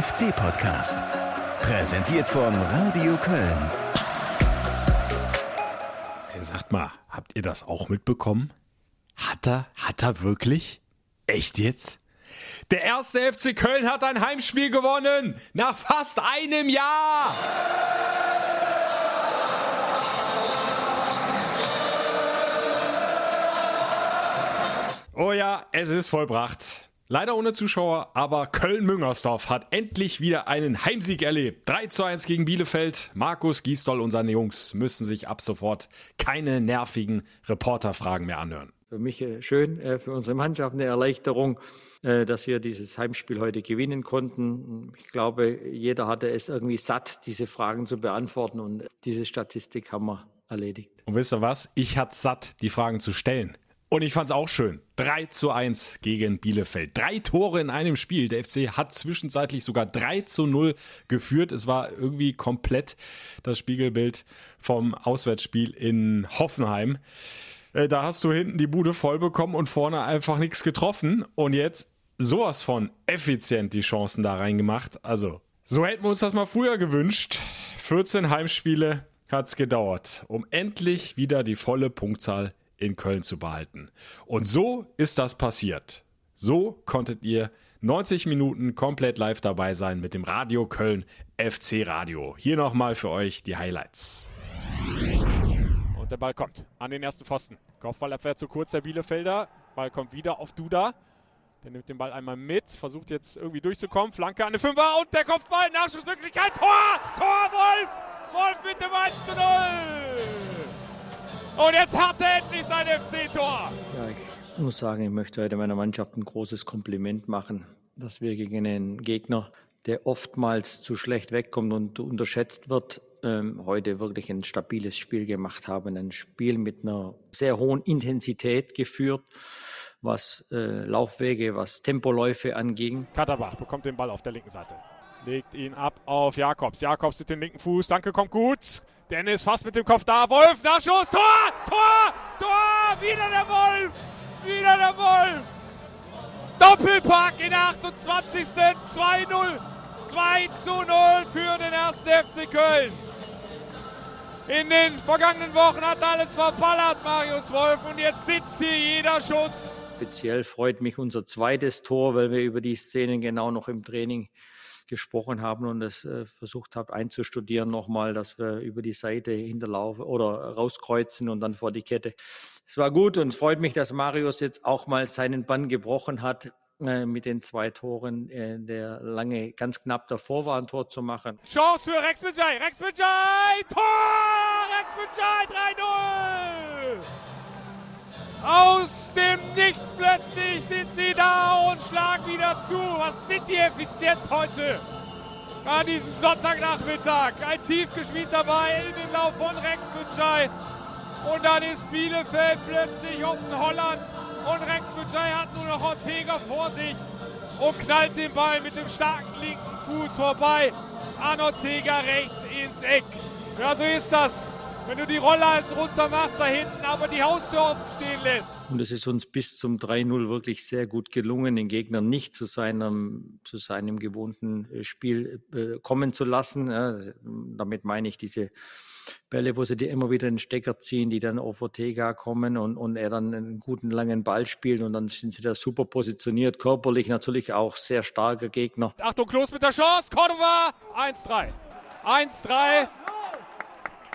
FC-Podcast. Präsentiert von Radio Köln. Hey, sagt mal, habt ihr das auch mitbekommen? Hat er, hat er wirklich? Echt jetzt? Der erste FC Köln hat ein Heimspiel gewonnen! Nach fast einem Jahr! Oh ja, es ist vollbracht. Leider ohne Zuschauer, aber Köln-Müngersdorf hat endlich wieder einen Heimsieg erlebt. 3 zu 1 gegen Bielefeld. Markus Giesdoll und seine Jungs müssen sich ab sofort keine nervigen Reporterfragen mehr anhören. Für mich äh, schön, äh, für unsere Mannschaft eine Erleichterung, äh, dass wir dieses Heimspiel heute gewinnen konnten. Ich glaube, jeder hatte es irgendwie satt, diese Fragen zu beantworten und diese Statistik haben wir erledigt. Und wisst ihr was? Ich hatte satt, die Fragen zu stellen. Und ich fand es auch schön. 3 zu 1 gegen Bielefeld. Drei Tore in einem Spiel. Der FC hat zwischenzeitlich sogar 3 zu 0 geführt. Es war irgendwie komplett das Spiegelbild vom Auswärtsspiel in Hoffenheim. Äh, da hast du hinten die Bude voll bekommen und vorne einfach nichts getroffen. Und jetzt sowas von effizient die Chancen da reingemacht. Also, so hätten wir uns das mal früher gewünscht. 14 Heimspiele hat es gedauert, um endlich wieder die volle Punktzahl in Köln zu behalten. Und so ist das passiert. So konntet ihr 90 Minuten komplett live dabei sein mit dem Radio Köln FC Radio. Hier nochmal für euch die Highlights. Und der Ball kommt an den ersten Pfosten. Kopfballabwehr zu kurz der Bielefelder. Ball kommt wieder auf Duda. Der nimmt den Ball einmal mit, versucht jetzt irgendwie durchzukommen. Flanke an den Fünfer und der Kopfball. Nachschussmöglichkeit. Tor! Tor, Wolf! Wolf mit dem 1 zu 0! Und jetzt hat er endlich sein FC-Tor. Ja, ich muss sagen, ich möchte heute meiner Mannschaft ein großes Kompliment machen, dass wir gegen einen Gegner, der oftmals zu schlecht wegkommt und unterschätzt wird, ähm, heute wirklich ein stabiles Spiel gemacht haben. Ein Spiel mit einer sehr hohen Intensität geführt, was äh, Laufwege, was Tempoläufe anging. Katterbach bekommt den Ball auf der linken Seite. Legt ihn ab auf Jakobs. Jakobs mit dem linken Fuß. Danke, kommt gut. Dennis fast mit dem Kopf da. Wolf, Nachschuss. Tor! Tor! Tor! Wieder der Wolf! Wieder der Wolf! Doppelpack in der 28. 2-0. 2 zu 0 für den ersten FC Köln. In den vergangenen Wochen hat alles verballert, Marius Wolf. Und jetzt sitzt hier jeder Schuss. Speziell freut mich unser zweites Tor, weil wir über die Szenen genau noch im Training gesprochen haben und es äh, versucht habt einzustudieren nochmal, dass wir über die Seite hinterlaufen oder rauskreuzen und dann vor die Kette. Es war gut und es freut mich, dass Marius jetzt auch mal seinen Bann gebrochen hat äh, mit den zwei Toren, äh, der lange ganz knapp davor war, ein Tor zu machen. Chance für Rex Mitjai, Rex Mitjai, Tor! Rex Mitjai 3-0! Aus dem Nichts plötzlich sind sie da und schlagen wieder zu. Was sind die effizient heute? An diesem Sonntagnachmittag. Ein Tiefgeschmied dabei in den Lauf von Rex Bütschei. Und dann ist Bielefeld plötzlich offen Holland. Und Rex Bütschei hat nur noch Ortega vor sich und knallt den Ball mit dem starken linken Fuß vorbei an Ortega rechts ins Eck. Ja, so ist das wenn du die Rollhalten runter machst da hinten, aber die Haustür offen stehen lässt. Und es ist uns bis zum 3-0 wirklich sehr gut gelungen, den Gegner nicht zu seinem, zu seinem gewohnten äh, Spiel äh, kommen zu lassen. Damit meine ich diese Bälle, wo sie dir immer wieder den Stecker ziehen, die dann auf Ortega kommen und, und er dann einen guten langen Ball spielt und dann sind sie da super positioniert, körperlich natürlich auch sehr starker Gegner. Achtung, Klos mit der Chance, Cordova, 1-3. 1-3.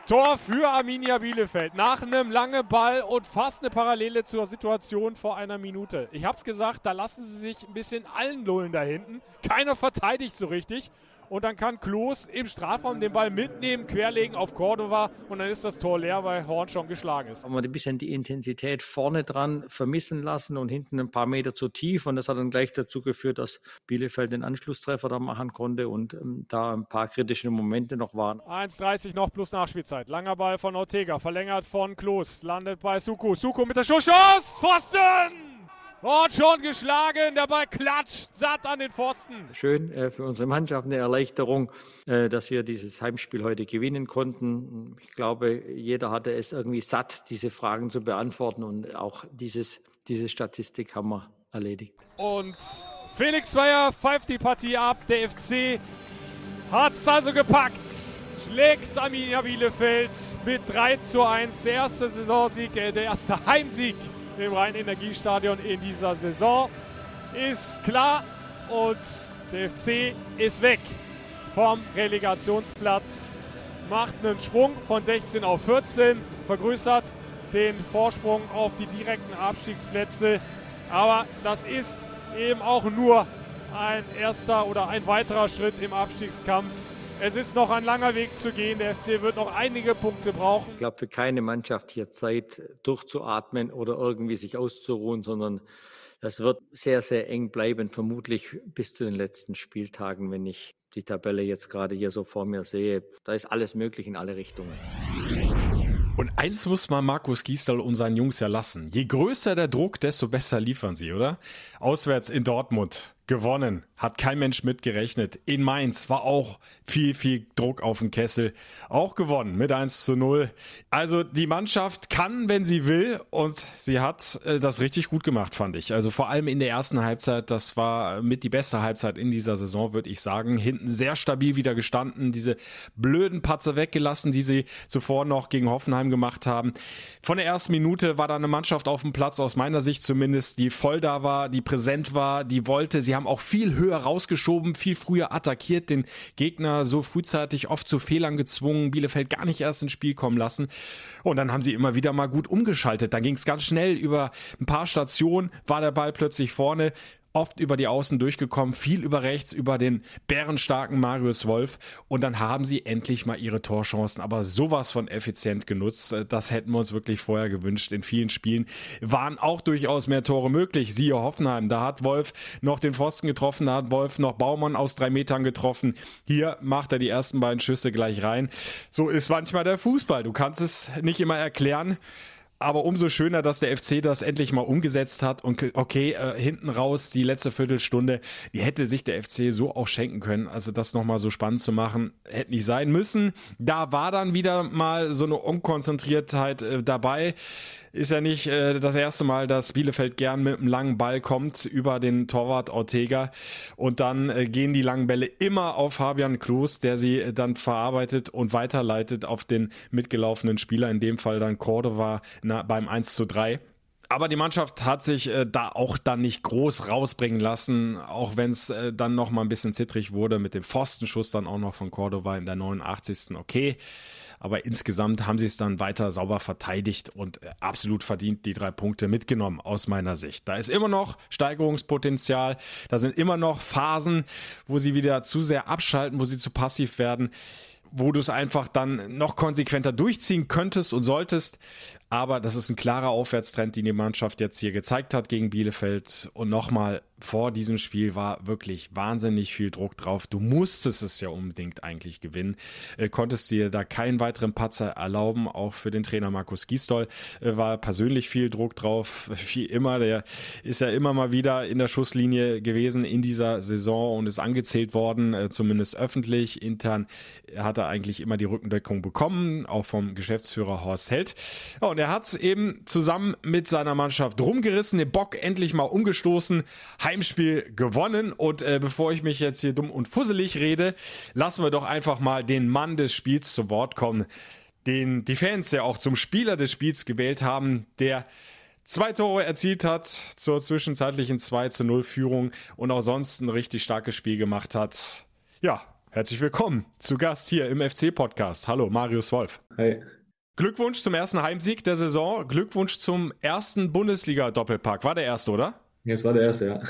Tor für Arminia Bielefeld. Nach einem langen Ball und fast eine Parallele zur Situation vor einer Minute. Ich habe es gesagt, da lassen sie sich ein bisschen allen lullen da hinten. Keiner verteidigt so richtig und dann kann Klos im Strafraum den Ball mitnehmen, querlegen auf Cordova und dann ist das Tor leer, weil Horn schon geschlagen ist. Haben wir ein bisschen die Intensität vorne dran vermissen lassen und hinten ein paar Meter zu tief und das hat dann gleich dazu geführt, dass Bielefeld den Anschlusstreffer da machen konnte und ähm, da ein paar kritische Momente noch waren. 1,30 noch plus Nachspielzeit. Langer Ball von Ortega, verlängert von Klos, landet bei Suku. Suku mit der Schussschuss, Pfosten! Und schon geschlagen, der Ball klatscht satt an den Pfosten. Schön äh, für unsere Mannschaft eine Erleichterung, äh, dass wir dieses Heimspiel heute gewinnen konnten. Ich glaube, jeder hatte es irgendwie satt, diese Fragen zu beantworten und auch dieses, diese Statistik haben wir erledigt. Und Felix Zweier pfeift die Partie ab. Der FC hat es also gepackt. Schlägt Arminia Bielefeld mit 3 zu 1. Der erste Saisonsieg, äh, der erste Heimsieg im Rhein-Energiestadion in dieser Saison. Ist klar und der FC ist weg vom Relegationsplatz. Macht einen Schwung von 16 auf 14, vergrößert den Vorsprung auf die direkten Abstiegsplätze. Aber das ist eben auch nur ein erster oder ein weiterer Schritt im Abstiegskampf. Es ist noch ein langer Weg zu gehen. Der FC wird noch einige Punkte brauchen. Ich glaube, für keine Mannschaft hier Zeit durchzuatmen oder irgendwie sich auszuruhen, sondern das wird sehr, sehr eng bleiben, vermutlich bis zu den letzten Spieltagen, wenn ich die Tabelle jetzt gerade hier so vor mir sehe. Da ist alles möglich in alle Richtungen. Und eins muss man Markus Gisdol und seinen Jungs ja lassen. Je größer der Druck, desto besser liefern sie, oder? Auswärts in Dortmund gewonnen. Hat kein Mensch mitgerechnet. In Mainz war auch viel, viel Druck auf den Kessel. Auch gewonnen mit 1 zu 0. Also die Mannschaft kann, wenn sie will. Und sie hat äh, das richtig gut gemacht, fand ich. Also vor allem in der ersten Halbzeit. Das war mit die beste Halbzeit in dieser Saison, würde ich sagen. Hinten sehr stabil wieder gestanden. Diese blöden Patze weggelassen, die sie zuvor noch gegen Hoffenheim gemacht haben. Von der ersten Minute war da eine Mannschaft auf dem Platz, aus meiner Sicht zumindest, die voll da war, die präsent war, die wollte. Sie haben auch viel höher rausgeschoben, viel früher attackiert, den Gegner so frühzeitig oft zu Fehlern gezwungen, Bielefeld gar nicht erst ins Spiel kommen lassen. Und dann haben sie immer wieder mal gut umgeschaltet. Dann ging es ganz schnell über ein paar Stationen, war der Ball plötzlich vorne oft über die Außen durchgekommen, viel über rechts, über den bärenstarken Marius Wolf. Und dann haben sie endlich mal ihre Torchancen, aber sowas von effizient genutzt. Das hätten wir uns wirklich vorher gewünscht. In vielen Spielen waren auch durchaus mehr Tore möglich. Siehe Hoffenheim, da hat Wolf noch den Pfosten getroffen, da hat Wolf noch Baumann aus drei Metern getroffen. Hier macht er die ersten beiden Schüsse gleich rein. So ist manchmal der Fußball. Du kannst es nicht immer erklären. Aber umso schöner, dass der FC das endlich mal umgesetzt hat. Und okay, äh, hinten raus die letzte Viertelstunde, die hätte sich der FC so auch schenken können. Also das nochmal so spannend zu machen, hätte nicht sein müssen. Da war dann wieder mal so eine Unkonzentriertheit äh, dabei ist ja nicht äh, das erste Mal, dass Bielefeld gern mit einem langen Ball kommt über den Torwart Ortega und dann äh, gehen die langen Bälle immer auf Fabian Klos, der sie äh, dann verarbeitet und weiterleitet auf den mitgelaufenen Spieler, in dem Fall dann Cordova na, beim 1 zu 3. Aber die Mannschaft hat sich äh, da auch dann nicht groß rausbringen lassen, auch wenn es äh, dann noch mal ein bisschen zittrig wurde mit dem Pfostenschuss dann auch noch von Cordova in der 89. Okay, aber insgesamt haben sie es dann weiter sauber verteidigt und äh, absolut verdient die drei Punkte mitgenommen aus meiner Sicht. Da ist immer noch Steigerungspotenzial, da sind immer noch Phasen, wo sie wieder zu sehr abschalten, wo sie zu passiv werden wo du es einfach dann noch konsequenter durchziehen könntest und solltest. Aber das ist ein klarer Aufwärtstrend, den die Mannschaft jetzt hier gezeigt hat gegen Bielefeld. Und nochmal, vor diesem Spiel war wirklich wahnsinnig viel Druck drauf. Du musstest es ja unbedingt eigentlich gewinnen. Äh, konntest dir da keinen weiteren Patzer erlauben. Auch für den Trainer Markus Gisdol äh, war persönlich viel Druck drauf. Wie immer, der ist ja immer mal wieder in der Schusslinie gewesen in dieser Saison und ist angezählt worden, äh, zumindest öffentlich. Intern hat er eigentlich immer die Rückendeckung bekommen, auch vom Geschäftsführer Horst Held. Ja, und er hat eben zusammen mit seiner Mannschaft rumgerissen, den Bock endlich mal umgestoßen, Heimspiel gewonnen. Und äh, bevor ich mich jetzt hier dumm und fusselig rede, lassen wir doch einfach mal den Mann des Spiels zu Wort kommen, den die Fans ja auch zum Spieler des Spiels gewählt haben, der zwei Tore erzielt hat zur zwischenzeitlichen 2 zu 0 Führung und auch sonst ein richtig starkes Spiel gemacht hat. Ja, herzlich willkommen zu Gast hier im FC-Podcast. Hallo, Marius Wolf. Hi. Glückwunsch zum ersten Heimsieg der Saison. Glückwunsch zum ersten Bundesliga-Doppelpack. War der erste, oder? Ja, es war der erste, ja.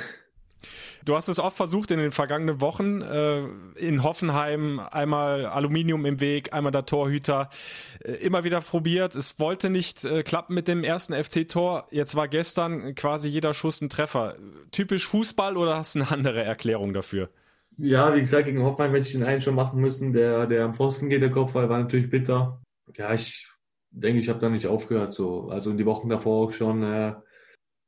Du hast es oft versucht in den vergangenen Wochen. Äh, in Hoffenheim einmal Aluminium im Weg, einmal der Torhüter. Äh, immer wieder probiert. Es wollte nicht äh, klappen mit dem ersten FC-Tor. Jetzt war gestern quasi jeder Schuss ein Treffer. Typisch Fußball oder hast du eine andere Erklärung dafür? Ja, wie gesagt, gegen Hoffenheim hätte ich den einen schon machen müssen. Der, der am Pfosten geht, der Kopfball, war natürlich bitter. Ja, ich denke, ich habe da nicht aufgehört. So. Also in die Wochen davor auch schon. Äh,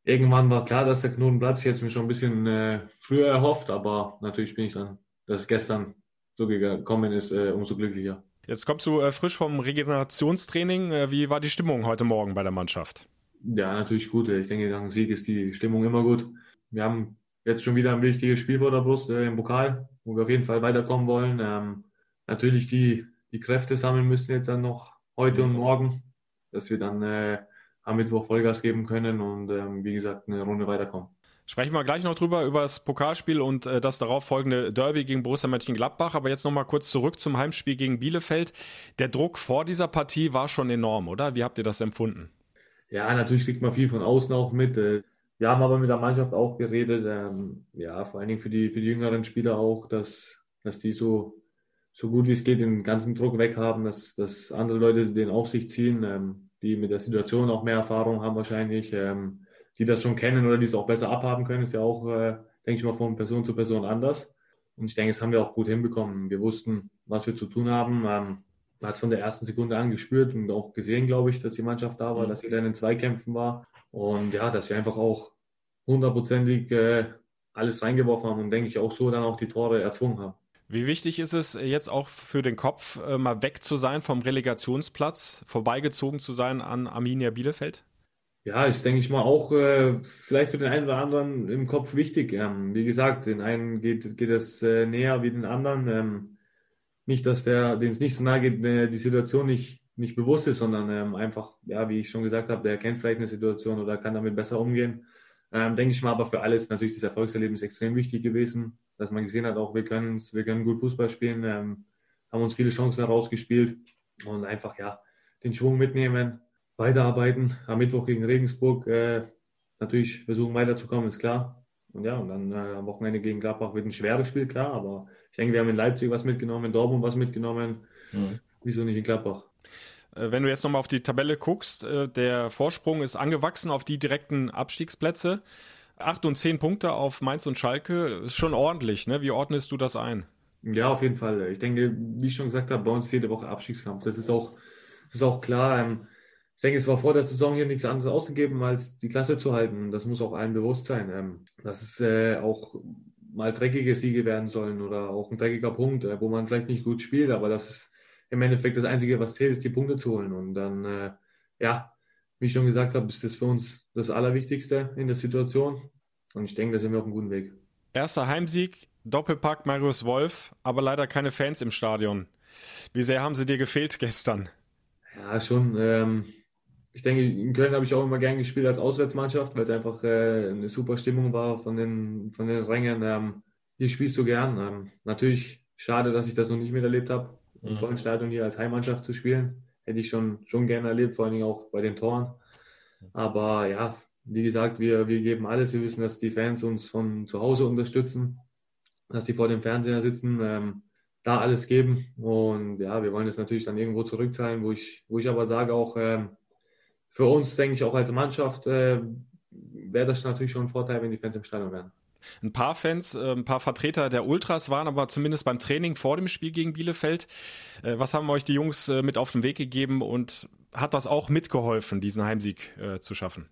irgendwann war klar, dass der Knoten platzt. Ich hätte es mir schon ein bisschen äh, früher erhofft, aber natürlich bin ich dann, dass es gestern so gekommen ist, äh, umso glücklicher. Jetzt kommst du äh, frisch vom Regenerationstraining. Äh, wie war die Stimmung heute Morgen bei der Mannschaft? Ja, natürlich gut. Ich denke, nach dem Sieg ist die Stimmung immer gut. Wir haben jetzt schon wieder ein wichtiges Spiel vor der Brust äh, im Pokal, wo wir auf jeden Fall weiterkommen wollen. Ähm, natürlich die, die Kräfte sammeln müssen jetzt dann noch heute und morgen, dass wir dann äh, am Mittwoch Vollgas geben können und ähm, wie gesagt eine Runde weiterkommen. Sprechen wir gleich noch drüber, über das Pokalspiel und äh, das darauf folgende Derby gegen Borussia Mönchengladbach. Aber jetzt nochmal kurz zurück zum Heimspiel gegen Bielefeld. Der Druck vor dieser Partie war schon enorm, oder? Wie habt ihr das empfunden? Ja, natürlich kriegt man viel von außen auch mit. Äh, wir haben aber mit der Mannschaft auch geredet, ähm, ja, vor allen Dingen für die, für die jüngeren Spieler auch, dass, dass die so, so gut wie es geht den ganzen Druck weghaben, dass, dass andere Leute den auf sich ziehen, ähm, die mit der Situation auch mehr Erfahrung haben wahrscheinlich, ähm, die das schon kennen oder die es auch besser abhaben können, ist ja auch, äh, denke ich mal, von Person zu Person anders. Und ich denke, das haben wir auch gut hinbekommen. Wir wussten, was wir zu tun haben. Ähm, man hat es von der ersten Sekunde an gespürt und auch gesehen, glaube ich, dass die Mannschaft da war, mhm. dass jeder in den Zweikämpfen war. Und ja, dass wir einfach auch hundertprozentig äh, alles reingeworfen haben und denke ich auch so dann auch die Tore erzwungen haben. Wie wichtig ist es jetzt auch für den Kopf, äh, mal weg zu sein vom Relegationsplatz, vorbeigezogen zu sein an Arminia Bielefeld? Ja, ist, denke ich mal, auch äh, vielleicht für den einen oder anderen im Kopf wichtig. Ähm, wie gesagt, den einen geht, geht es äh, näher wie den anderen. Ähm, nicht, dass der, den es nicht so nahe geht, äh, die Situation nicht, nicht bewusst ist, sondern ähm, einfach, ja, wie ich schon gesagt habe, der kennt vielleicht eine Situation oder kann damit besser umgehen. Ähm, denke ich mal, aber für alles natürlich das Erfolgserlebnis extrem wichtig gewesen, dass man gesehen hat, auch wir können, wir können gut Fußball spielen, ähm, haben uns viele Chancen herausgespielt und einfach, ja, den Schwung mitnehmen, weiterarbeiten. Am Mittwoch gegen Regensburg äh, natürlich versuchen weiterzukommen, ist klar. Und ja, und dann äh, am Wochenende gegen Gladbach wird ein schweres Spiel, klar. Aber ich denke, wir haben in Leipzig was mitgenommen, in Dortmund was mitgenommen. Mhm. Wieso nicht in Gladbach? Äh, wenn du jetzt nochmal auf die Tabelle guckst, äh, der Vorsprung ist angewachsen auf die direkten Abstiegsplätze. Acht und zehn Punkte auf Mainz und Schalke ist schon ordentlich. Ne? Wie ordnest du das ein? Ja, auf jeden Fall. Ich denke, wie ich schon gesagt habe, bei uns jede Woche Abstiegskampf. Das ist auch, das ist auch klar. Ähm, ich denke, es war vor der Saison hier nichts anderes ausgegeben, als die Klasse zu halten. Das muss auch allen bewusst sein. Ähm, dass es äh, auch mal dreckige Siege werden sollen oder auch ein dreckiger Punkt, äh, wo man vielleicht nicht gut spielt, aber das ist im Endeffekt das Einzige, was zählt, ist die Punkte zu holen. Und dann, äh, ja, wie ich schon gesagt habe, ist das für uns das Allerwichtigste in der Situation. Und ich denke, da sind wir auf einem guten Weg. Erster Heimsieg, Doppelpack Marius Wolf, aber leider keine Fans im Stadion. Wie sehr haben sie dir gefehlt gestern? Ja, schon. Ähm, ich denke, in Köln habe ich auch immer gern gespielt als Auswärtsmannschaft, weil es einfach äh, eine super Stimmung war von den, von den Rängen. Ähm, hier spielst du gern. Ähm, natürlich schade, dass ich das noch nicht miterlebt habe, im mhm. vollen Stadion hier als Heimmannschaft zu spielen. Hätte ich schon, schon gerne erlebt, vor allen Dingen auch bei den Toren. Aber ja, wie gesagt, wir, wir geben alles. Wir wissen, dass die Fans uns von zu Hause unterstützen, dass die vor dem Fernseher sitzen, ähm, da alles geben. Und ja, wir wollen das natürlich dann irgendwo zurückzahlen, wo ich, wo ich aber sage auch, ähm, für uns, denke ich, auch als Mannschaft äh, wäre das natürlich schon ein Vorteil, wenn die Fans im Stadion wären. Ein paar Fans, äh, ein paar Vertreter der Ultras waren aber zumindest beim Training vor dem Spiel gegen Bielefeld. Äh, was haben euch die Jungs äh, mit auf den Weg gegeben und hat das auch mitgeholfen, diesen Heimsieg zu schaffen?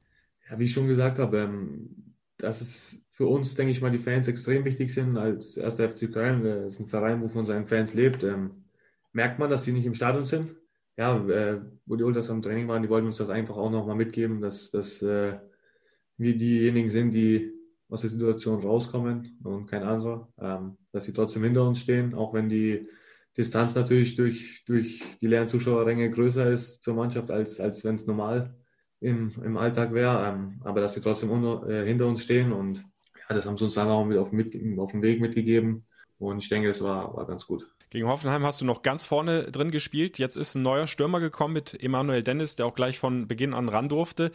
Ja, wie ich schon gesagt habe, ähm, dass es für uns, denke ich mal, die Fans extrem wichtig sind. Als erster FC Köln, das ist ein Verein, wo von seinen Fans lebt, ähm, merkt man, dass die nicht im Stadion sind ja, wo die Ultras am Training waren, die wollten uns das einfach auch nochmal mitgeben, dass, dass wir diejenigen sind, die aus der Situation rauskommen und kein anderer, ähm, dass sie trotzdem hinter uns stehen, auch wenn die Distanz natürlich durch, durch die leeren Zuschauerränge größer ist zur Mannschaft, als, als wenn es normal im, im Alltag wäre, ähm, aber dass sie trotzdem unter, äh, hinter uns stehen und ja, das haben sie uns dann auch mit auf, mit, auf den Weg mitgegeben und ich denke, es war, war ganz gut. Gegen Hoffenheim hast du noch ganz vorne drin gespielt. Jetzt ist ein neuer Stürmer gekommen mit Emanuel Dennis, der auch gleich von Beginn an ran durfte.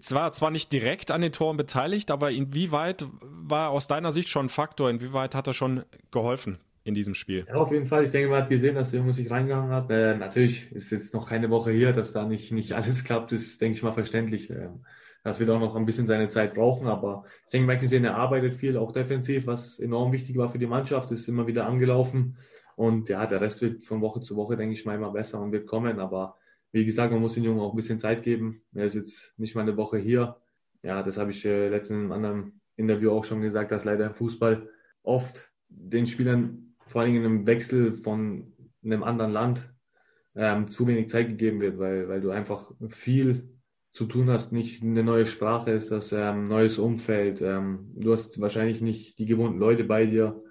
Zwar, zwar nicht direkt an den Toren beteiligt, aber inwieweit war aus deiner Sicht schon ein Faktor? Inwieweit hat er schon geholfen in diesem Spiel? Ja, auf jeden Fall. Ich denke, man hat gesehen, dass der Junge sich reingegangen hat. Äh, natürlich ist jetzt noch keine Woche hier, dass da nicht, nicht alles klappt, ist, denke ich mal, verständlich. Ähm, das wird auch noch ein bisschen seine Zeit brauchen, aber ich denke, man hat gesehen, er arbeitet viel, auch defensiv, was enorm wichtig war für die Mannschaft, ist immer wieder angelaufen. Und ja, der Rest wird von Woche zu Woche, denke ich mal, immer besser und wird kommen. Aber wie gesagt, man muss den Jungen auch ein bisschen Zeit geben. Er ist jetzt nicht mal eine Woche hier. Ja, das habe ich äh, letztens in einem anderen Interview auch schon gesagt, dass leider im Fußball oft den Spielern, vor allem in einem Wechsel von einem anderen Land, ähm, zu wenig Zeit gegeben wird, weil, weil du einfach viel zu tun hast, nicht eine neue Sprache ist, das ähm, neues Umfeld. Ähm, du hast wahrscheinlich nicht die gewohnten Leute bei dir.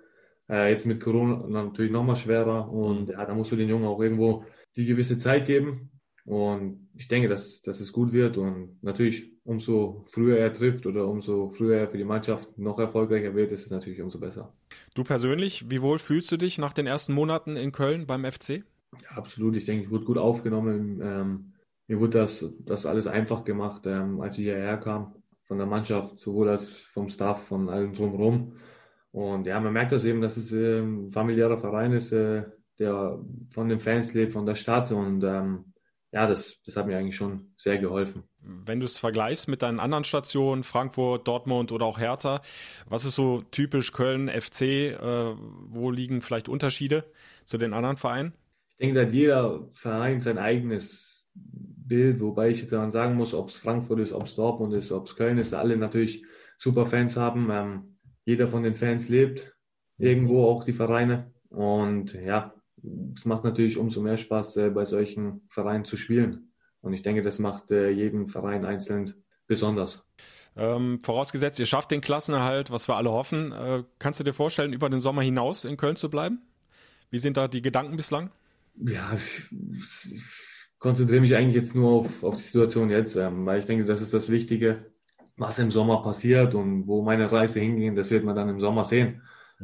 Äh, jetzt mit Corona natürlich nochmal schwerer und ja, da musst du den Jungen auch irgendwo die gewisse Zeit geben. Und ich denke, dass, dass es gut wird und natürlich umso früher er trifft oder umso früher er für die Mannschaft noch erfolgreicher wird, ist es natürlich umso besser. Du persönlich, wie wohl fühlst du dich nach den ersten Monaten in Köln beim FC? Ja, absolut. Ich denke, ich wurde gut aufgenommen. Ähm, mir wurde das, das alles einfach gemacht, ähm, als ich hierher kam. Von der Mannschaft, sowohl als vom Staff, von allem drumherum. Und ja, man merkt das eben, dass es äh, ein familiärer Verein ist, äh, der von den Fans lebt, von der Stadt. Und ähm, ja, das, das hat mir eigentlich schon sehr geholfen. Wenn du es vergleichst mit deinen anderen Stationen, Frankfurt, Dortmund oder auch Hertha, was ist so typisch Köln, FC? Äh, wo liegen vielleicht Unterschiede zu den anderen Vereinen? Ich denke, da hat jeder Verein sein eigenes Bild, wobei ich dann sagen muss, ob es Frankfurt ist, ob es Dortmund ist, ob es Köln ist, alle natürlich super Fans haben. Ähm, jeder von den Fans lebt irgendwo auch die Vereine. Und ja, es macht natürlich umso mehr Spaß, äh, bei solchen Vereinen zu spielen. Und ich denke, das macht äh, jeden Verein einzeln besonders. Ähm, vorausgesetzt, ihr schafft den Klassenerhalt, was wir alle hoffen. Äh, kannst du dir vorstellen, über den Sommer hinaus in Köln zu bleiben? Wie sind da die Gedanken bislang? Ja, ich, ich konzentriere mich eigentlich jetzt nur auf, auf die Situation jetzt, ähm, weil ich denke, das ist das Wichtige, was im Sommer passiert und wo meine Reise hingeht, das wird man dann im Sommer sehen.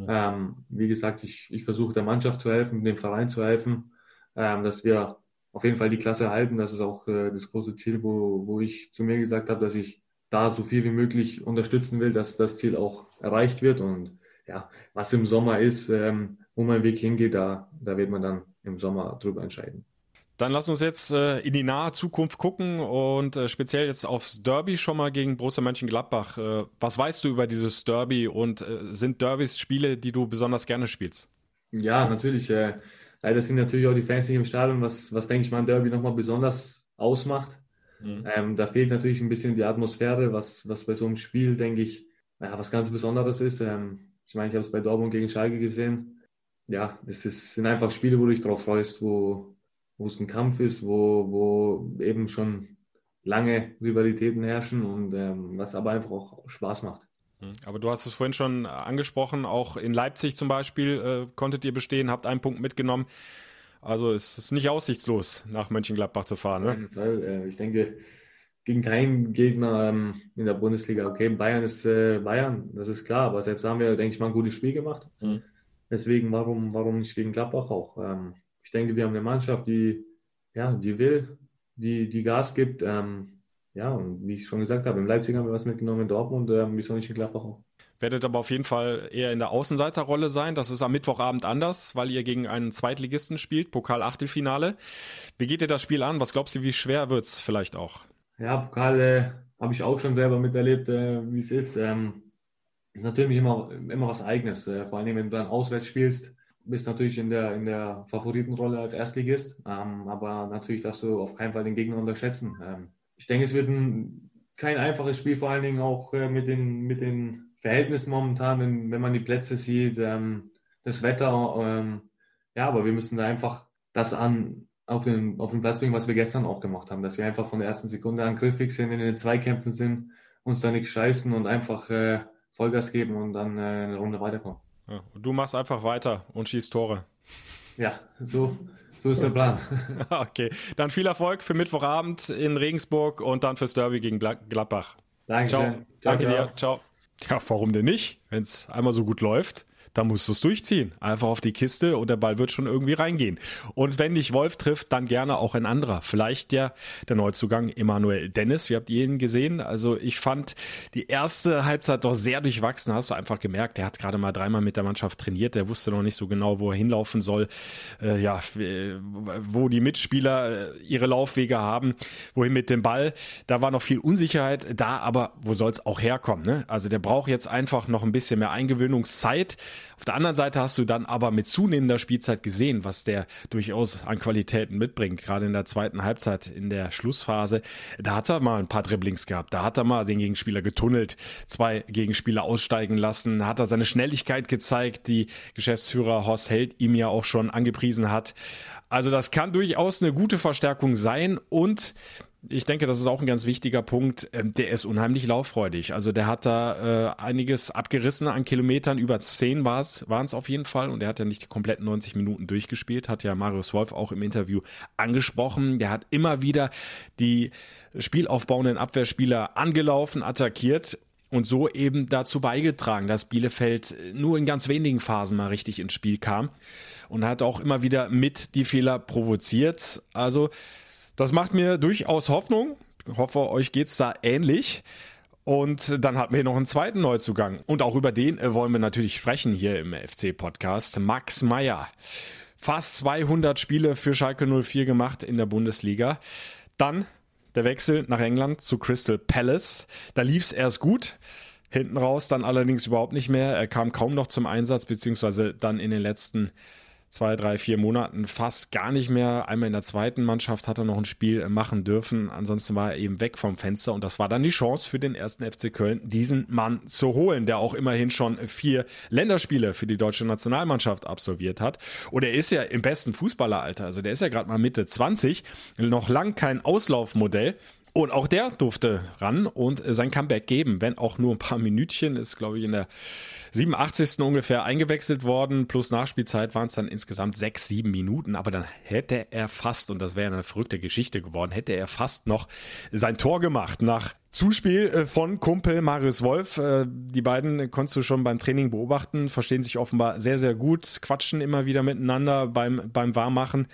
Ähm, wie gesagt, ich, ich versuche der Mannschaft zu helfen, dem Verein zu helfen, ähm, dass wir auf jeden Fall die Klasse halten. Das ist auch äh, das große Ziel, wo, wo ich zu mir gesagt habe, dass ich da so viel wie möglich unterstützen will, dass das Ziel auch erreicht wird. Und ja, was im Sommer ist, ähm, wo mein Weg hingeht, da, da wird man dann im Sommer drüber entscheiden. Dann lass uns jetzt äh, in die nahe Zukunft gucken und äh, speziell jetzt aufs Derby schon mal gegen Borussia Mönchengladbach. Äh, was weißt du über dieses Derby und äh, sind Derbys Spiele, die du besonders gerne spielst? Ja, natürlich. Äh, leider sind natürlich auch die Fans nicht im Stadion, was, was denke ich mal ein Derby nochmal besonders ausmacht. Mhm. Ähm, da fehlt natürlich ein bisschen die Atmosphäre, was, was bei so einem Spiel, denke ich, ja, was ganz Besonderes ist. Ähm, ich meine, ich habe es bei Dortmund gegen Schalke gesehen. Ja, das ist, sind einfach Spiele, wo du dich drauf freust, wo, wo es ein Kampf ist, wo, wo eben schon lange Rivalitäten herrschen und ähm, was aber einfach auch Spaß macht. Hm, aber du hast es vorhin schon angesprochen, auch in Leipzig zum Beispiel äh, konntet ihr bestehen, habt einen Punkt mitgenommen. Also es ist nicht aussichtslos, nach Mönchengladbach zu fahren. Ne? Weil, äh, ich denke, gegen keinen Gegner ähm, in der Bundesliga. Okay, Bayern ist äh, Bayern, das ist klar, aber selbst haben wir, denke ich mal, ein gutes Spiel gemacht. Mhm. Deswegen, warum, warum nicht gegen Gladbach auch? Ähm, ich denke, wir haben eine Mannschaft, die, ja, die will, die, die Gas gibt. Ähm, ja, und wie ich schon gesagt habe, in Leipzig haben wir was mitgenommen, in Dortmund, ähm, wieso nicht in Gladbach auch. Werdet aber auf jeden Fall eher in der Außenseiterrolle sein. Das ist am Mittwochabend anders, weil ihr gegen einen Zweitligisten spielt, Pokal-Achtelfinale. Wie geht ihr das Spiel an? Was glaubst du, wie schwer wird es vielleicht auch? Ja, Pokal äh, habe ich auch schon selber miterlebt, äh, wie es ist. Ähm, ist natürlich immer, immer was Eigenes, äh, vor allem wenn du dann auswärts spielst bist natürlich in der, in der Favoritenrolle als Erstligist, ähm, aber natürlich darfst du auf keinen Fall den Gegner unterschätzen. Ähm, ich denke, es wird ein, kein einfaches Spiel, vor allen Dingen auch äh, mit, den, mit den Verhältnissen momentan, wenn, wenn man die Plätze sieht, ähm, das Wetter. Ähm, ja, aber wir müssen da einfach das an, auf den, auf den Platz bringen, was wir gestern auch gemacht haben, dass wir einfach von der ersten Sekunde an griffig sind, in den Zweikämpfen sind, uns da nicht scheißen und einfach äh, Vollgas geben und dann äh, eine Runde weiterkommen. Ja, und du machst einfach weiter und schießt Tore. Ja, so, so ist der Plan. okay, dann viel Erfolg für Mittwochabend in Regensburg und dann fürs Derby gegen Gladbach. Danke. Ciao. ciao Danke ciao. dir. Ciao. Ja, warum denn nicht? Wenn es einmal so gut läuft da musst du es durchziehen. Einfach auf die Kiste und der Ball wird schon irgendwie reingehen. Und wenn dich Wolf trifft, dann gerne auch ein anderer. Vielleicht der, der Neuzugang Emanuel Dennis. Wie habt ihr ihn gesehen? Also ich fand die erste Halbzeit doch sehr durchwachsen. Hast du einfach gemerkt, der hat gerade mal dreimal mit der Mannschaft trainiert. Der wusste noch nicht so genau, wo er hinlaufen soll. Äh, ja, wo die Mitspieler äh, ihre Laufwege haben, wohin mit dem Ball. Da war noch viel Unsicherheit da, aber wo soll es auch herkommen? Ne? Also der braucht jetzt einfach noch ein bisschen mehr Eingewöhnungszeit. Auf der anderen Seite hast du dann aber mit zunehmender Spielzeit gesehen, was der durchaus an Qualitäten mitbringt. Gerade in der zweiten Halbzeit, in der Schlussphase, da hat er mal ein paar Dribblings gehabt. Da hat er mal den Gegenspieler getunnelt, zwei Gegenspieler aussteigen lassen, hat er seine Schnelligkeit gezeigt, die Geschäftsführer Horst Held ihm ja auch schon angepriesen hat. Also das kann durchaus eine gute Verstärkung sein und ich denke, das ist auch ein ganz wichtiger Punkt. Ähm, der ist unheimlich lauffreudig. Also der hat da äh, einiges abgerissen an Kilometern. Über zehn waren es auf jeden Fall. Und er hat ja nicht die kompletten 90 Minuten durchgespielt. Hat ja Marius Wolf auch im Interview angesprochen. Der hat immer wieder die spielaufbauenden Abwehrspieler angelaufen, attackiert und so eben dazu beigetragen, dass Bielefeld nur in ganz wenigen Phasen mal richtig ins Spiel kam und hat auch immer wieder mit die Fehler provoziert. Also das macht mir durchaus Hoffnung. Ich hoffe, euch geht's da ähnlich. Und dann hatten wir noch einen zweiten Neuzugang. Und auch über den äh, wollen wir natürlich sprechen hier im FC-Podcast. Max Meyer. Fast 200 Spiele für Schalke 04 gemacht in der Bundesliga. Dann der Wechsel nach England zu Crystal Palace. Da lief es erst gut. Hinten raus dann allerdings überhaupt nicht mehr. Er kam kaum noch zum Einsatz, beziehungsweise dann in den letzten zwei, drei, vier Monaten fast gar nicht mehr. Einmal in der zweiten Mannschaft hat er noch ein Spiel machen dürfen. Ansonsten war er eben weg vom Fenster und das war dann die Chance für den ersten FC Köln, diesen Mann zu holen, der auch immerhin schon vier Länderspiele für die deutsche Nationalmannschaft absolviert hat. Und er ist ja im besten Fußballeralter, also der ist ja gerade mal Mitte 20, noch lang kein Auslaufmodell. Und auch der durfte ran und sein Comeback geben, wenn auch nur ein paar Minütchen, ist glaube ich in der 87. ungefähr eingewechselt worden, plus Nachspielzeit waren es dann insgesamt sechs, sieben Minuten, aber dann hätte er fast, und das wäre eine verrückte Geschichte geworden, hätte er fast noch sein Tor gemacht nach Zuspiel äh, von Kumpel Marius Wolf. Äh, die beiden konntest du schon beim Training beobachten, verstehen sich offenbar sehr, sehr gut, quatschen immer wieder miteinander beim, beim Warmmachen.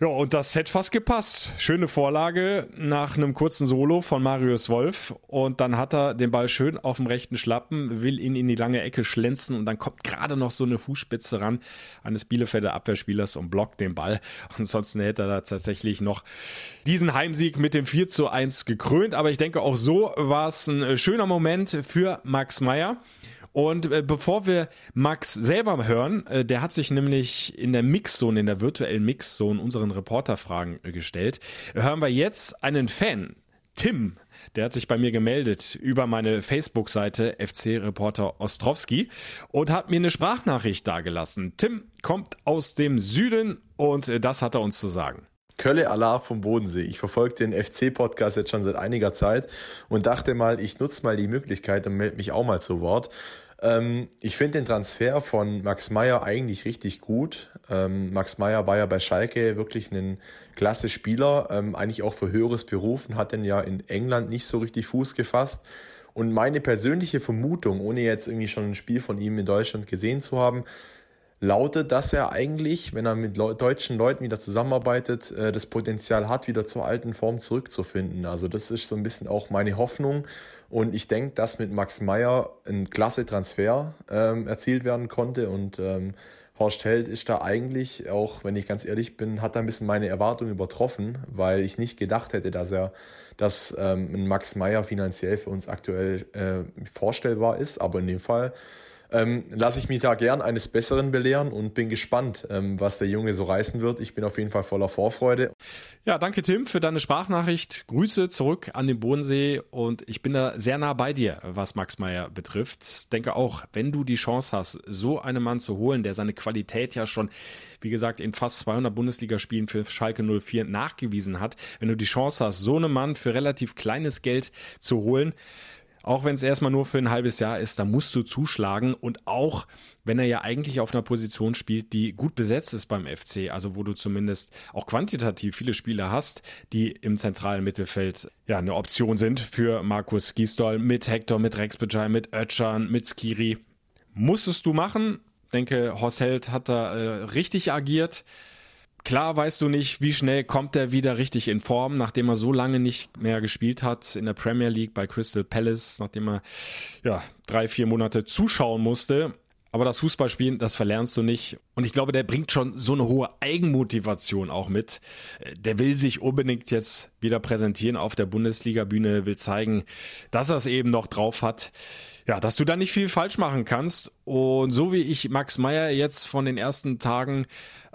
Ja, und das hätte fast gepasst. Schöne Vorlage nach einem kurzen Solo von Marius Wolf. Und dann hat er den Ball schön auf dem rechten Schlappen, will ihn in die lange Ecke schlenzen und dann kommt gerade noch so eine Fußspitze ran eines Bielefelder Abwehrspielers und blockt den Ball. Ansonsten hätte er da tatsächlich noch diesen Heimsieg mit dem 4 zu 1 gekrönt. Aber ich denke, auch so war es ein schöner Moment für Max Meyer. Und äh, bevor wir Max selber hören, äh, der hat sich nämlich in der Mixzone, in der virtuellen Mixzone unseren Reporterfragen äh, gestellt, hören wir jetzt einen Fan, Tim. Der hat sich bei mir gemeldet über meine Facebook-Seite FC Reporter Ostrowski und hat mir eine Sprachnachricht dargelassen. Tim kommt aus dem Süden und äh, das hat er uns zu sagen. Kölle Allah vom Bodensee. Ich verfolge den FC-Podcast jetzt schon seit einiger Zeit und dachte mal, ich nutze mal die Möglichkeit und melde mich auch mal zu Wort. Ähm, ich finde den Transfer von Max Meyer eigentlich richtig gut. Ähm, Max Meyer war ja bei Schalke wirklich ein klasse Spieler, ähm, eigentlich auch für höheres Berufen, hat denn ja in England nicht so richtig Fuß gefasst. Und meine persönliche Vermutung, ohne jetzt irgendwie schon ein Spiel von ihm in Deutschland gesehen zu haben, lautet, dass er eigentlich, wenn er mit Leu deutschen Leuten wieder zusammenarbeitet, äh, das Potenzial hat, wieder zur alten Form zurückzufinden. Also das ist so ein bisschen auch meine Hoffnung. Und ich denke, dass mit Max Meyer ein klasse Transfer ähm, erzielt werden konnte. Und ähm, Horst Held ist da eigentlich, auch wenn ich ganz ehrlich bin, hat da ein bisschen meine Erwartungen übertroffen, weil ich nicht gedacht hätte, dass er, dass ähm, ein Max Meyer finanziell für uns aktuell äh, vorstellbar ist. Aber in dem Fall ähm, lasse ich mich da gern eines Besseren belehren und bin gespannt, ähm, was der Junge so reißen wird. Ich bin auf jeden Fall voller Vorfreude. Ja, danke Tim für deine Sprachnachricht. Grüße zurück an den Bodensee und ich bin da sehr nah bei dir, was Max Meyer betrifft. Denke auch, wenn du die Chance hast, so einen Mann zu holen, der seine Qualität ja schon, wie gesagt, in fast 200 Bundesligaspielen für Schalke 04 nachgewiesen hat, wenn du die Chance hast, so einen Mann für relativ kleines Geld zu holen, auch wenn es erstmal nur für ein halbes Jahr ist, da musst du zuschlagen und auch wenn er ja eigentlich auf einer Position spielt, die gut besetzt ist beim FC, also wo du zumindest auch quantitativ viele Spieler hast, die im zentralen Mittelfeld ja eine Option sind für Markus Gisdol mit Hector, mit Rex Bejai, mit Ötchan, mit Skiri. Musstest du machen. Ich denke, Hosselt hat da äh, richtig agiert. Klar weißt du nicht, wie schnell kommt er wieder richtig in Form, nachdem er so lange nicht mehr gespielt hat in der Premier League bei Crystal Palace, nachdem er ja drei, vier Monate zuschauen musste. Aber das Fußballspielen, das verlernst du nicht. Und ich glaube, der bringt schon so eine hohe Eigenmotivation auch mit. Der will sich unbedingt jetzt wieder präsentieren auf der Bundesliga-Bühne, will zeigen, dass er es eben noch drauf hat ja, dass du da nicht viel falsch machen kannst. Und so wie ich Max Meyer jetzt von den ersten Tagen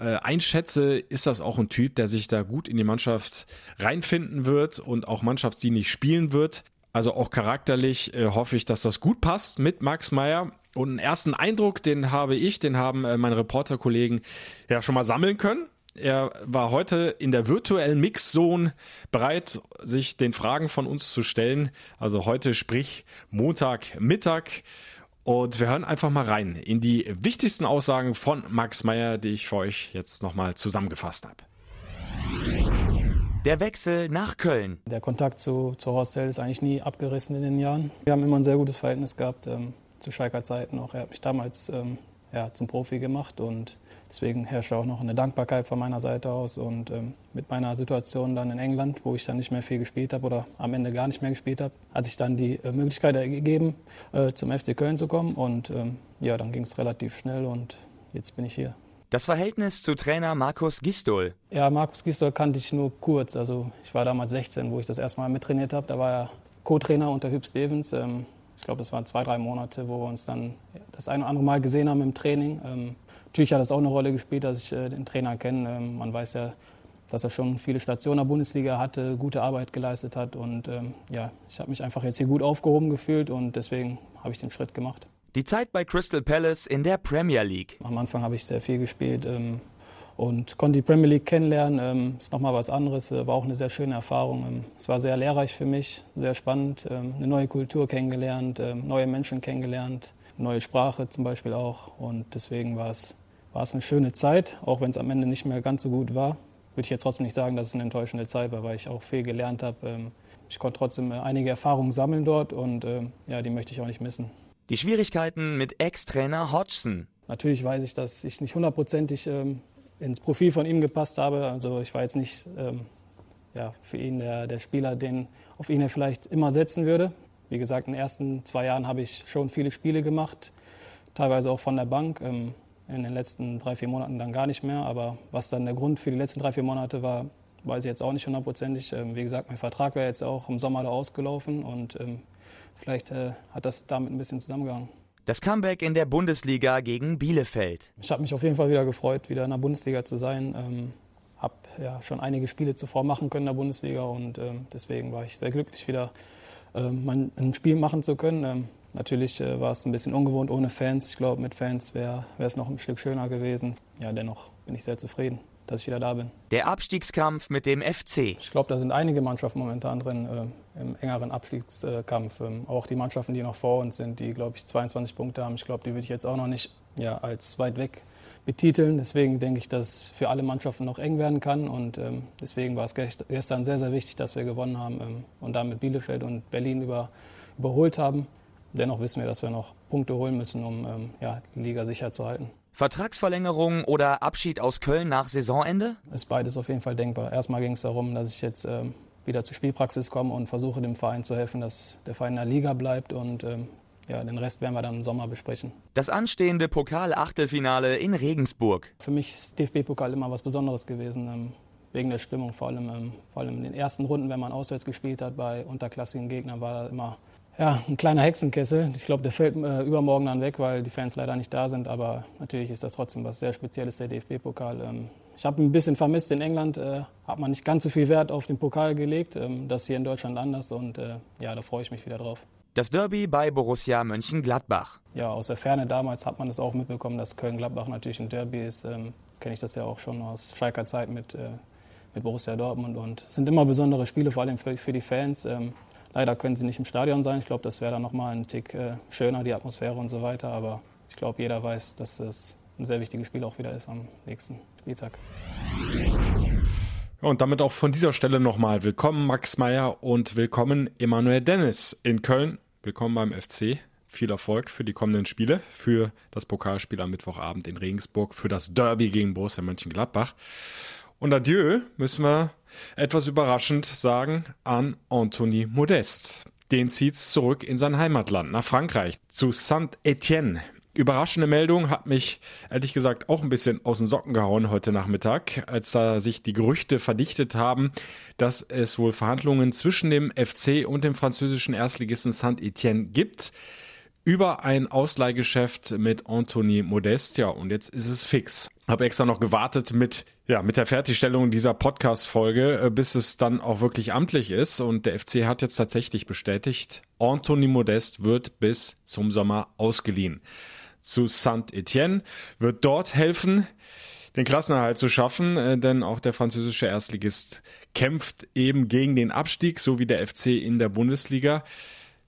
äh, einschätze, ist das auch ein Typ, der sich da gut in die Mannschaft reinfinden wird und auch mannschaftsdienlich spielen wird. Also auch charakterlich äh, hoffe ich, dass das gut passt mit Max Meyer. Und einen ersten Eindruck, den habe ich, den haben äh, meine Reporterkollegen ja schon mal sammeln können. Er war heute in der virtuellen Mixzone bereit, sich den Fragen von uns zu stellen. Also heute sprich Montagmittag. Und wir hören einfach mal rein in die wichtigsten Aussagen von Max Meyer, die ich für euch jetzt nochmal zusammengefasst habe. Der Wechsel nach Köln. Der Kontakt zu, zu Horst Held ist eigentlich nie abgerissen in den Jahren. Wir haben immer ein sehr gutes Verhältnis gehabt, ähm, zu Schalker Zeiten auch. Er hat mich damals ähm, ja, zum Profi gemacht und deswegen herrscht auch noch eine Dankbarkeit von meiner Seite aus. Und ähm, mit meiner Situation dann in England, wo ich dann nicht mehr viel gespielt habe oder am Ende gar nicht mehr gespielt habe, hat sich dann die äh, Möglichkeit ergeben, äh, zum FC Köln zu kommen. Und ähm, ja, dann ging es relativ schnell und jetzt bin ich hier. Das Verhältnis zu Trainer Markus Gistol. Ja, Markus Gistol kannte ich nur kurz. Also ich war damals 16, wo ich das erste Mal mittrainiert habe. Da war er Co-Trainer unter Hüb Stevens. Ähm, ich glaube, das waren zwei, drei Monate, wo wir uns dann das ein oder andere Mal gesehen haben im Training. Ähm, natürlich hat das auch eine Rolle gespielt, dass ich äh, den Trainer kenne. Ähm, man weiß ja, dass er schon viele Stationen in der Bundesliga hatte, gute Arbeit geleistet hat. Und ja, ich habe mich einfach jetzt hier gut aufgehoben gefühlt und deswegen habe ich den Schritt gemacht. Die Zeit bei Crystal Palace in der Premier League. Am Anfang habe ich sehr viel gespielt ähm, und konnte die Premier League kennenlernen. Ähm, ist nochmal was anderes, äh, war auch eine sehr schöne Erfahrung. Ähm, es war sehr lehrreich für mich, sehr spannend. Ähm, eine neue Kultur kennengelernt, ähm, neue Menschen kennengelernt, neue Sprache zum Beispiel auch. Und deswegen war es, war es eine schöne Zeit, auch wenn es am Ende nicht mehr ganz so gut war. Würde ich jetzt trotzdem nicht sagen, dass es eine enttäuschende Zeit war, weil ich auch viel gelernt habe. Ähm, ich konnte trotzdem äh, einige Erfahrungen sammeln dort und ja, die möchte ich auch nicht missen. Die Schwierigkeiten mit Ex-Trainer Hodgson. Natürlich weiß ich, dass ich nicht hundertprozentig ähm, ins Profil von ihm gepasst habe. Also ich war jetzt nicht ähm, ja, für ihn der, der Spieler, den auf ihn er vielleicht immer setzen würde. Wie gesagt, in den ersten zwei Jahren habe ich schon viele Spiele gemacht, teilweise auch von der Bank. Ähm, in den letzten drei, vier Monaten dann gar nicht mehr. Aber was dann der Grund für die letzten drei, vier Monate war, weiß ich jetzt auch nicht hundertprozentig. Ähm, wie gesagt, mein Vertrag wäre jetzt auch im Sommer da ausgelaufen und ähm, Vielleicht äh, hat das damit ein bisschen zusammengehangen. Das Comeback in der Bundesliga gegen Bielefeld. Ich habe mich auf jeden Fall wieder gefreut, wieder in der Bundesliga zu sein. Ähm, habe ja schon einige Spiele zuvor machen können in der Bundesliga und ähm, deswegen war ich sehr glücklich, wieder ähm, mein, ein Spiel machen zu können. Ähm, natürlich äh, war es ein bisschen ungewohnt ohne Fans. Ich glaube, mit Fans wäre es noch ein Stück schöner gewesen. Ja, dennoch bin ich sehr zufrieden dass ich wieder da bin. Der Abstiegskampf mit dem FC. Ich glaube, da sind einige Mannschaften momentan drin äh, im engeren Abstiegskampf. Ähm, auch die Mannschaften, die noch vor uns sind, die, glaube ich, 22 Punkte haben. Ich glaube, die würde ich jetzt auch noch nicht ja, als weit weg betiteln. Deswegen denke ich, dass es für alle Mannschaften noch eng werden kann. Und ähm, deswegen war es gestern sehr, sehr wichtig, dass wir gewonnen haben ähm, und damit Bielefeld und Berlin über, überholt haben. Dennoch wissen wir, dass wir noch Punkte holen müssen, um ähm, ja, die Liga sicher zu halten. Vertragsverlängerung oder Abschied aus Köln nach Saisonende? Ist beides auf jeden Fall denkbar. Erstmal ging es darum, dass ich jetzt ähm, wieder zur Spielpraxis komme und versuche dem Verein zu helfen, dass der Verein in der Liga bleibt und ähm, ja, den Rest werden wir dann im Sommer besprechen. Das anstehende Pokal-Achtelfinale in Regensburg. Für mich ist DFB-Pokal immer was Besonderes gewesen, ähm, wegen der Stimmung. Vor allem, ähm, vor allem in den ersten Runden, wenn man auswärts gespielt hat bei unterklassigen Gegnern, war immer ja, ein kleiner Hexenkessel. Ich glaube, der fällt äh, übermorgen dann weg, weil die Fans leider nicht da sind. Aber natürlich ist das trotzdem was sehr Spezielles, der DFB-Pokal. Ähm, ich habe ein bisschen vermisst in England, äh, hat man nicht ganz so viel Wert auf den Pokal gelegt. Ähm, das hier in Deutschland anders und äh, ja, da freue ich mich wieder drauf. Das Derby bei Borussia Mönchengladbach. Ja, aus der Ferne damals hat man es auch mitbekommen, dass Köln-Gladbach natürlich ein Derby ist. Ähm, Kenne ich das ja auch schon aus Schalker Zeit mit, äh, mit Borussia Dortmund. Und es sind immer besondere Spiele, vor allem für, für die Fans. Leider können sie nicht im Stadion sein. Ich glaube, das wäre dann nochmal ein Tick äh, schöner, die Atmosphäre und so weiter. Aber ich glaube, jeder weiß, dass das ein sehr wichtiges Spiel auch wieder ist am nächsten Spieltag. Und damit auch von dieser Stelle nochmal willkommen Max Meyer und willkommen Emanuel Dennis in Köln. Willkommen beim FC. Viel Erfolg für die kommenden Spiele, für das Pokalspiel am Mittwochabend in Regensburg, für das Derby gegen Borussia Mönchengladbach. Und Adieu müssen wir etwas überraschend sagen an Anthony Modest. Den zieht's zurück in sein Heimatland, nach Frankreich, zu Saint-Étienne. Überraschende Meldung hat mich ehrlich gesagt auch ein bisschen aus den Socken gehauen heute Nachmittag, als da sich die Gerüchte verdichtet haben, dass es wohl Verhandlungen zwischen dem FC und dem französischen Erstligisten Saint-Étienne gibt über ein Ausleihgeschäft mit Anthony Modest. Ja, und jetzt ist es fix. Habe extra noch gewartet mit, ja, mit der Fertigstellung dieser Podcast-Folge, äh, bis es dann auch wirklich amtlich ist. Und der FC hat jetzt tatsächlich bestätigt, Anthony Modest wird bis zum Sommer ausgeliehen. Zu Saint-Etienne wird dort helfen. den Klassenerhalt zu schaffen, äh, denn auch der französische Erstligist kämpft eben gegen den Abstieg, so wie der FC in der Bundesliga.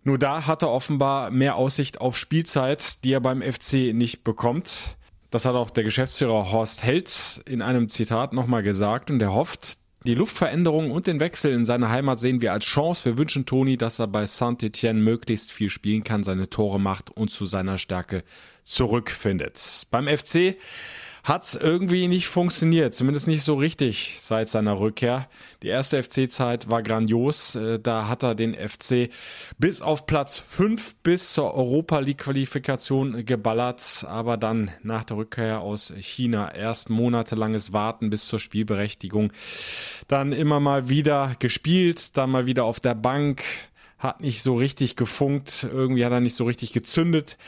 Nur da hat er offenbar mehr Aussicht auf Spielzeit, die er beim FC nicht bekommt. Das hat auch der Geschäftsführer Horst Held in einem Zitat nochmal gesagt und er hofft, die Luftveränderung und den Wechsel in seine Heimat sehen wir als Chance. Wir wünschen Toni, dass er bei Saint-Etienne möglichst viel spielen kann, seine Tore macht und zu seiner Stärke zurückfindet. Beim FC hat's irgendwie nicht funktioniert, zumindest nicht so richtig seit seiner Rückkehr. Die erste FC-Zeit war grandios, äh, da hat er den FC bis auf Platz 5 bis zur Europa League-Qualifikation geballert, aber dann nach der Rückkehr aus China erst monatelanges Warten bis zur Spielberechtigung, dann immer mal wieder gespielt, dann mal wieder auf der Bank, hat nicht so richtig gefunkt, irgendwie hat er nicht so richtig gezündet.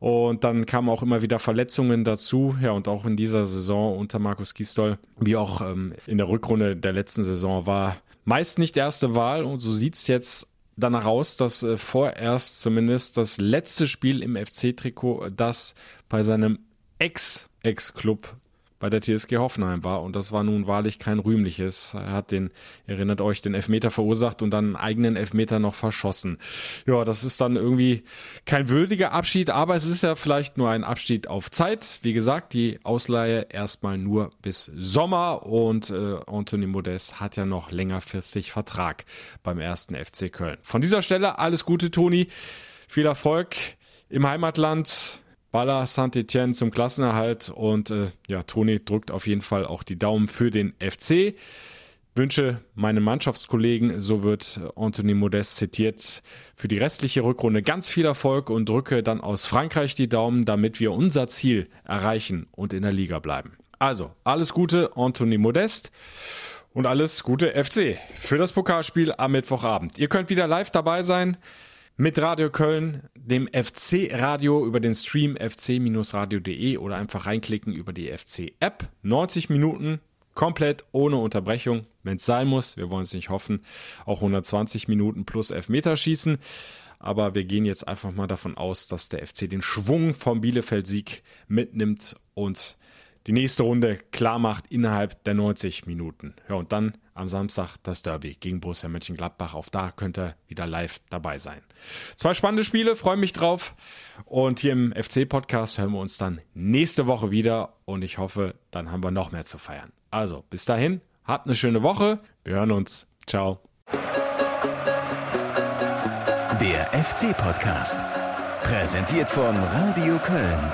Und dann kamen auch immer wieder Verletzungen dazu. Ja, und auch in dieser Saison unter Markus Gisdol, wie auch ähm, in der Rückrunde der letzten Saison, war meist nicht erste Wahl. Und so sieht's jetzt danach aus, dass äh, vorerst zumindest das letzte Spiel im FC-Trikot, das bei seinem Ex-Ex-Club bei der TSG Hoffenheim war. Und das war nun wahrlich kein rühmliches. Er hat den, erinnert euch, den Elfmeter verursacht und dann einen eigenen Elfmeter noch verschossen. Ja, das ist dann irgendwie kein würdiger Abschied, aber es ist ja vielleicht nur ein Abschied auf Zeit. Wie gesagt, die Ausleihe erstmal nur bis Sommer und äh, Anthony Modest hat ja noch längerfristig Vertrag beim ersten FC Köln. Von dieser Stelle alles Gute, Toni. Viel Erfolg im Heimatland Baller Saint-Etienne zum Klassenerhalt und äh, ja, Toni drückt auf jeden Fall auch die Daumen für den FC. Wünsche meinen Mannschaftskollegen, so wird Anthony Modest zitiert, für die restliche Rückrunde ganz viel Erfolg und drücke dann aus Frankreich die Daumen, damit wir unser Ziel erreichen und in der Liga bleiben. Also, alles Gute, Anthony Modest. Und alles Gute FC für das Pokalspiel am Mittwochabend. Ihr könnt wieder live dabei sein mit Radio Köln, dem FC-Radio über den Stream fc-radio.de oder einfach reinklicken über die FC-App. 90 Minuten komplett ohne Unterbrechung, wenn es sein muss. Wir wollen es nicht hoffen. Auch 120 Minuten plus Elfmeterschießen. Aber wir gehen jetzt einfach mal davon aus, dass der FC den Schwung vom Bielefeld-Sieg mitnimmt und die nächste Runde klar macht innerhalb der 90 Minuten. Ja, und dann am Samstag das Derby gegen Borussia Mönchengladbach. Auch da könnt ihr wieder live dabei sein. Zwei spannende Spiele, freue mich drauf. Und hier im FC-Podcast hören wir uns dann nächste Woche wieder. Und ich hoffe, dann haben wir noch mehr zu feiern. Also, bis dahin, habt eine schöne Woche. Wir hören uns. Ciao. Der FC-Podcast. Präsentiert von Radio Köln.